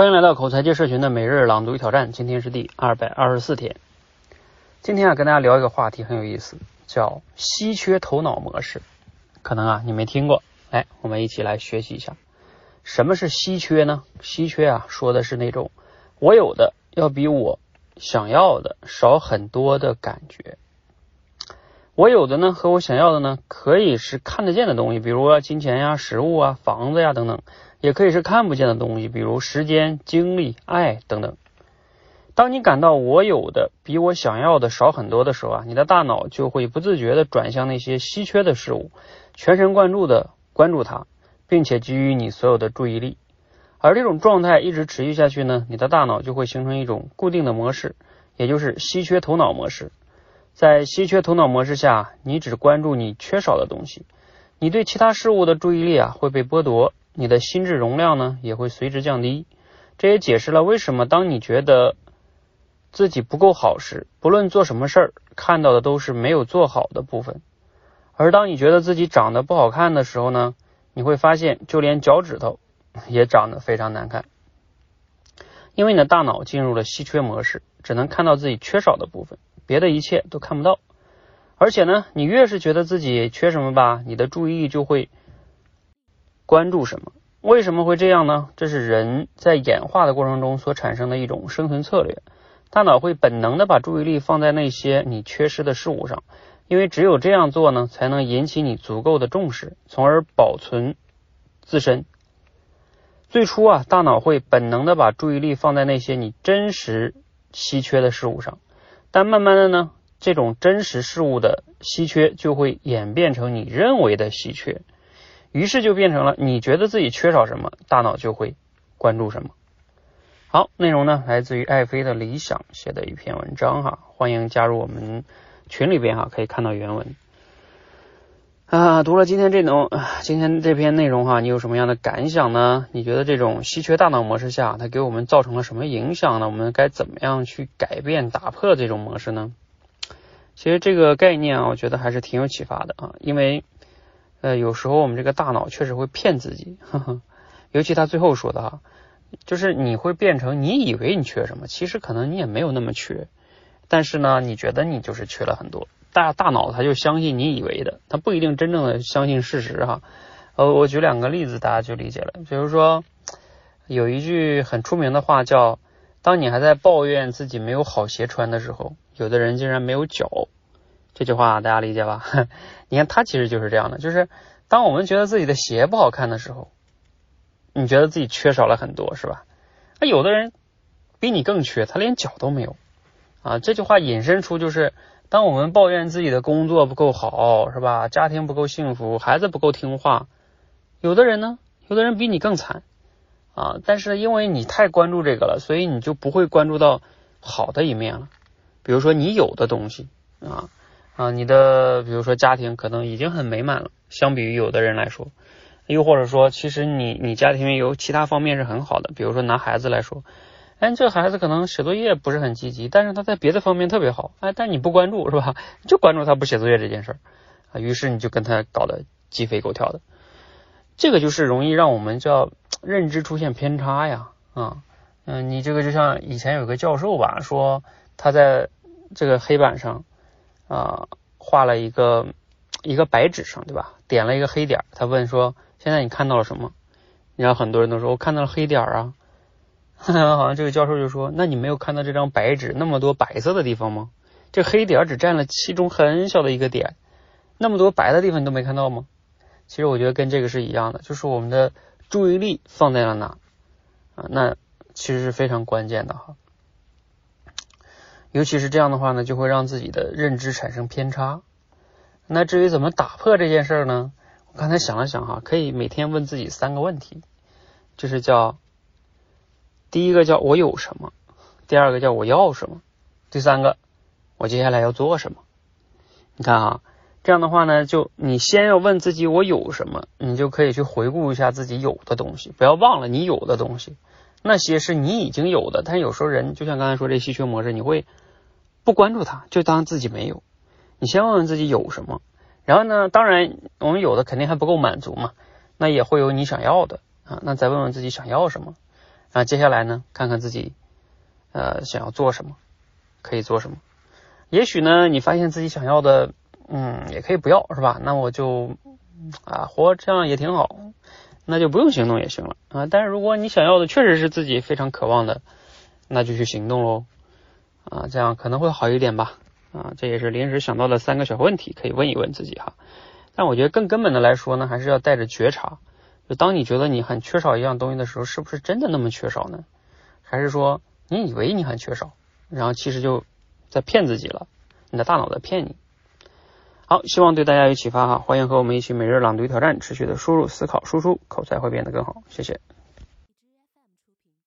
欢迎来到口才界社群的每日朗读挑战，今天是第二百二十四天。今天啊，跟大家聊一个话题很有意思，叫稀缺头脑模式。可能啊，你没听过，来，我们一起来学习一下，什么是稀缺呢？稀缺啊，说的是那种我有的要比我想要的少很多的感觉。我有的呢，和我想要的呢，可以是看得见的东西，比如啊，金钱呀、食物啊、房子呀等等。也可以是看不见的东西，比如时间、精力、爱等等。当你感到我有的比我想要的少很多的时候啊，你的大脑就会不自觉的转向那些稀缺的事物，全神贯注的关注它，并且给予你所有的注意力。而这种状态一直持续下去呢，你的大脑就会形成一种固定的模式，也就是稀缺头脑模式。在稀缺头脑模式下，你只关注你缺少的东西，你对其他事物的注意力啊会被剥夺。你的心智容量呢也会随之降低，这也解释了为什么当你觉得自己不够好时，不论做什么事儿，看到的都是没有做好的部分；而当你觉得自己长得不好看的时候呢，你会发现就连脚趾头 也长得非常难看，因为你的大脑进入了稀缺模式，只能看到自己缺少的部分，别的一切都看不到。而且呢，你越是觉得自己缺什么吧，你的注意力就会。关注什么？为什么会这样呢？这是人在演化的过程中所产生的一种生存策略。大脑会本能的把注意力放在那些你缺失的事物上，因为只有这样做呢，才能引起你足够的重视，从而保存自身。最初啊，大脑会本能的把注意力放在那些你真实稀缺的事物上，但慢慢的呢，这种真实事物的稀缺就会演变成你认为的稀缺。于是就变成了，你觉得自己缺少什么，大脑就会关注什么。好，内容呢来自于爱妃的理想写的一篇文章哈，欢迎加入我们群里边哈，可以看到原文。啊，读了今天这种今天这篇内容哈，你有什么样的感想呢？你觉得这种稀缺大脑模式下，它给我们造成了什么影响呢？我们该怎么样去改变、打破这种模式呢？其实这个概念啊，我觉得还是挺有启发的啊，因为。呃，有时候我们这个大脑确实会骗自己，呵呵，尤其他最后说的哈，就是你会变成你以为你缺什么，其实可能你也没有那么缺，但是呢，你觉得你就是缺了很多，大大脑它就相信你以为的，它不一定真正的相信事实哈。呃，我举两个例子，大家就理解了。比如说，有一句很出名的话叫：当你还在抱怨自己没有好鞋穿的时候，有的人竟然没有脚。这句话大家理解吧？你看，他其实就是这样的，就是当我们觉得自己的鞋不好看的时候，你觉得自己缺少了很多，是吧？那有的人比你更缺，他连脚都没有啊。这句话引申出就是，当我们抱怨自己的工作不够好，是吧？家庭不够幸福，孩子不够听话，有的人呢，有的人比你更惨啊。但是因为你太关注这个了，所以你就不会关注到好的一面了。比如说你有的东西啊。啊，你的比如说家庭可能已经很美满了，相比于有的人来说，又或者说，其实你你家庭有其他方面是很好的，比如说拿孩子来说，哎，这孩子可能写作业不是很积极，但是他在别的方面特别好，哎，但你不关注是吧？就关注他不写作业这件事儿。啊，于是你就跟他搞得鸡飞狗跳的，这个就是容易让我们叫认知出现偏差呀，啊，嗯，你这个就像以前有个教授吧，说他在这个黑板上。啊，画了一个一个白纸上，对吧？点了一个黑点，他问说：“现在你看到了什么？”然后很多人都说：“我看到了黑点啊。”好像这个教授就说：“那你没有看到这张白纸那么多白色的地方吗？这黑点只占了其中很小的一个点，那么多白的地方你都没看到吗？”其实我觉得跟这个是一样的，就是我们的注意力放在了哪啊？那其实是非常关键的哈。尤其是这样的话呢，就会让自己的认知产生偏差。那至于怎么打破这件事呢？我刚才想了想哈，可以每天问自己三个问题，就是叫第一个叫我有什么，第二个叫我要什么，第三个我接下来要做什么。你看啊，这样的话呢，就你先要问自己我有什么，你就可以去回顾一下自己有的东西，不要忘了你有的东西。那些是你已经有的，但有时候人就像刚才说这稀缺模式，你会不关注它，就当自己没有。你先问问自己有什么，然后呢，当然我们有的肯定还不够满足嘛，那也会有你想要的啊，那再问问自己想要什么，啊接下来呢，看看自己呃想要做什么，可以做什么。也许呢，你发现自己想要的，嗯，也可以不要，是吧？那我就啊活这样也挺好，那就不用行动也行了啊。但是如果你想要的确实是自己非常渴望的，那就去行动喽啊，这样可能会好一点吧啊。这也是临时想到的三个小问题，可以问一问自己哈。但我觉得更根本的来说呢，还是要带着觉察。就当你觉得你很缺少一样东西的时候，是不是真的那么缺少呢？还是说你以为你很缺少，然后其实就。在骗自己了，你的大脑在骗你。好，希望对大家有启发哈，欢迎和我们一起每日朗读挑战，持续的输入、思考、输出，口才会变得更好。谢谢。